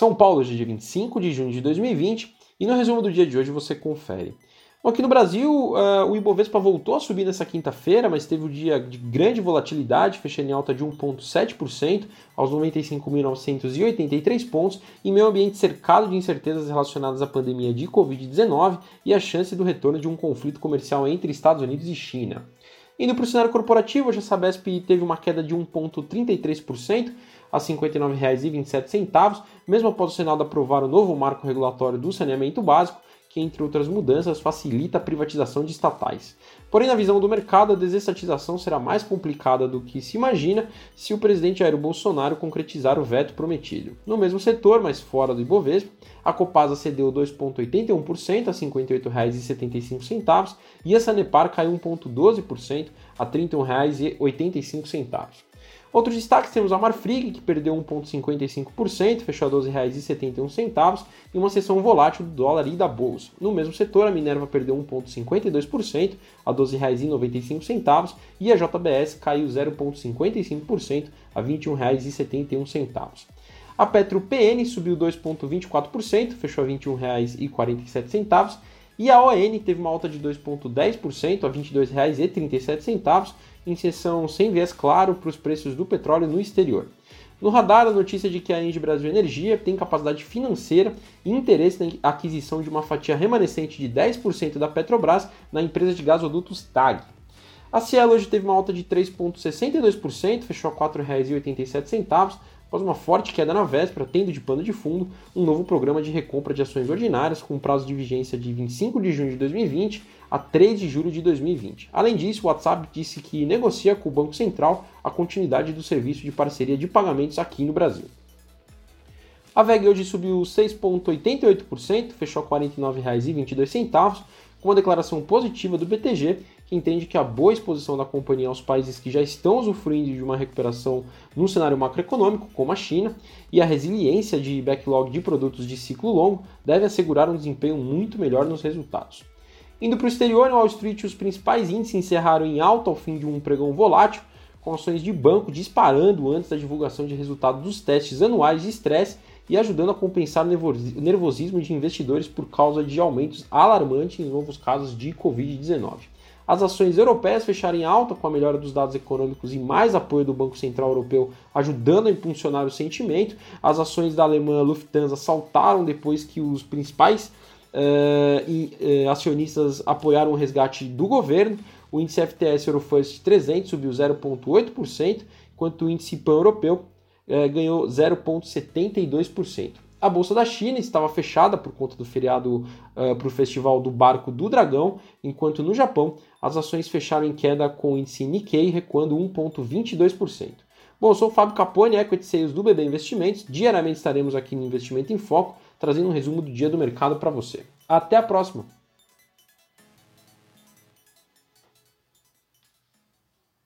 São Paulo, hoje é dia 25 de junho de 2020, e no resumo do dia de hoje você confere. Aqui no Brasil, uh, o Ibovespa voltou a subir nessa quinta-feira, mas teve um dia de grande volatilidade, fechando em alta de 1,7% aos 95.983 pontos, em meio ambiente cercado de incertezas relacionadas à pandemia de Covid-19 e a chance do retorno de um conflito comercial entre Estados Unidos e China. Indo para o cenário corporativo, hoje a Sabesp teve uma queda de 1,33% a R$ 59,27, mesmo após o Senado aprovar o novo marco regulatório do saneamento básico, que, entre outras mudanças, facilita a privatização de estatais. Porém, na visão do mercado, a desestatização será mais complicada do que se imagina se o presidente Jair Bolsonaro concretizar o veto prometido. No mesmo setor, mas fora do Ibovespa, a Copasa cedeu 2,81% a R$ 58,75 e a Sanepar caiu 1,12% a R$ 31,85. Outros destaques temos a Marfrig, que perdeu 1,55%, fechou a R$ 12,71, e uma sessão volátil do dólar e da bolsa. No mesmo setor, a Minerva perdeu 1,52%, a R$ 12,95, e a JBS caiu 0,55%, a R$ 21,71. A Petro PN subiu 2,24%, fechou a R$ 21,47, e a ON teve uma alta de 2,10% a R$ 22,37, em sessão sem viés claro para os preços do petróleo no exterior. No radar, a notícia de que a Engie Brasil Energia tem capacidade financeira e interesse na aquisição de uma fatia remanescente de 10% da Petrobras na empresa de gasodutos TAG. A Cielo hoje teve uma alta de 3,62%, fechou a R$ 4,87, após uma forte queda na véspera, tendo de pano de fundo um novo programa de recompra de ações ordinárias com prazo de vigência de 25 de junho de 2020 a 3 de julho de 2020. Além disso, o WhatsApp disse que negocia com o Banco Central a continuidade do serviço de parceria de pagamentos aqui no Brasil. A VEG hoje subiu 6,88%, fechou a R$ 49,22, com uma declaração positiva do BTG, que entende que a boa exposição da companhia aos países que já estão usufruindo de uma recuperação no cenário macroeconômico, como a China, e a resiliência de backlog de produtos de ciclo longo deve assegurar um desempenho muito melhor nos resultados. Indo para o exterior, no Wall Street, os principais índices encerraram em alta ao fim de um pregão volátil, com ações de banco disparando antes da divulgação de resultados dos testes anuais de estresse e ajudando a compensar o nervosismo de investidores por causa de aumentos alarmantes em novos casos de Covid-19. As ações europeias fecharam em alta com a melhora dos dados econômicos e mais apoio do Banco Central Europeu ajudando a impulsionar o sentimento. As ações da alemã Lufthansa saltaram depois que os principais uh, e, uh, acionistas apoiaram o resgate do governo. O índice FTS Eurofirst 300 subiu 0,8%, enquanto o índice pan-europeu uh, ganhou 0,72%. A bolsa da China estava fechada por conta do feriado uh, para o Festival do Barco do Dragão, enquanto no Japão as ações fecharam em queda com o índice Nikkei recuando 1,22%. Bom, eu sou o Fábio Capone, Equity Sales do BB Investimentos. Diariamente estaremos aqui no Investimento em Foco, trazendo um resumo do dia do mercado para você. Até a próxima!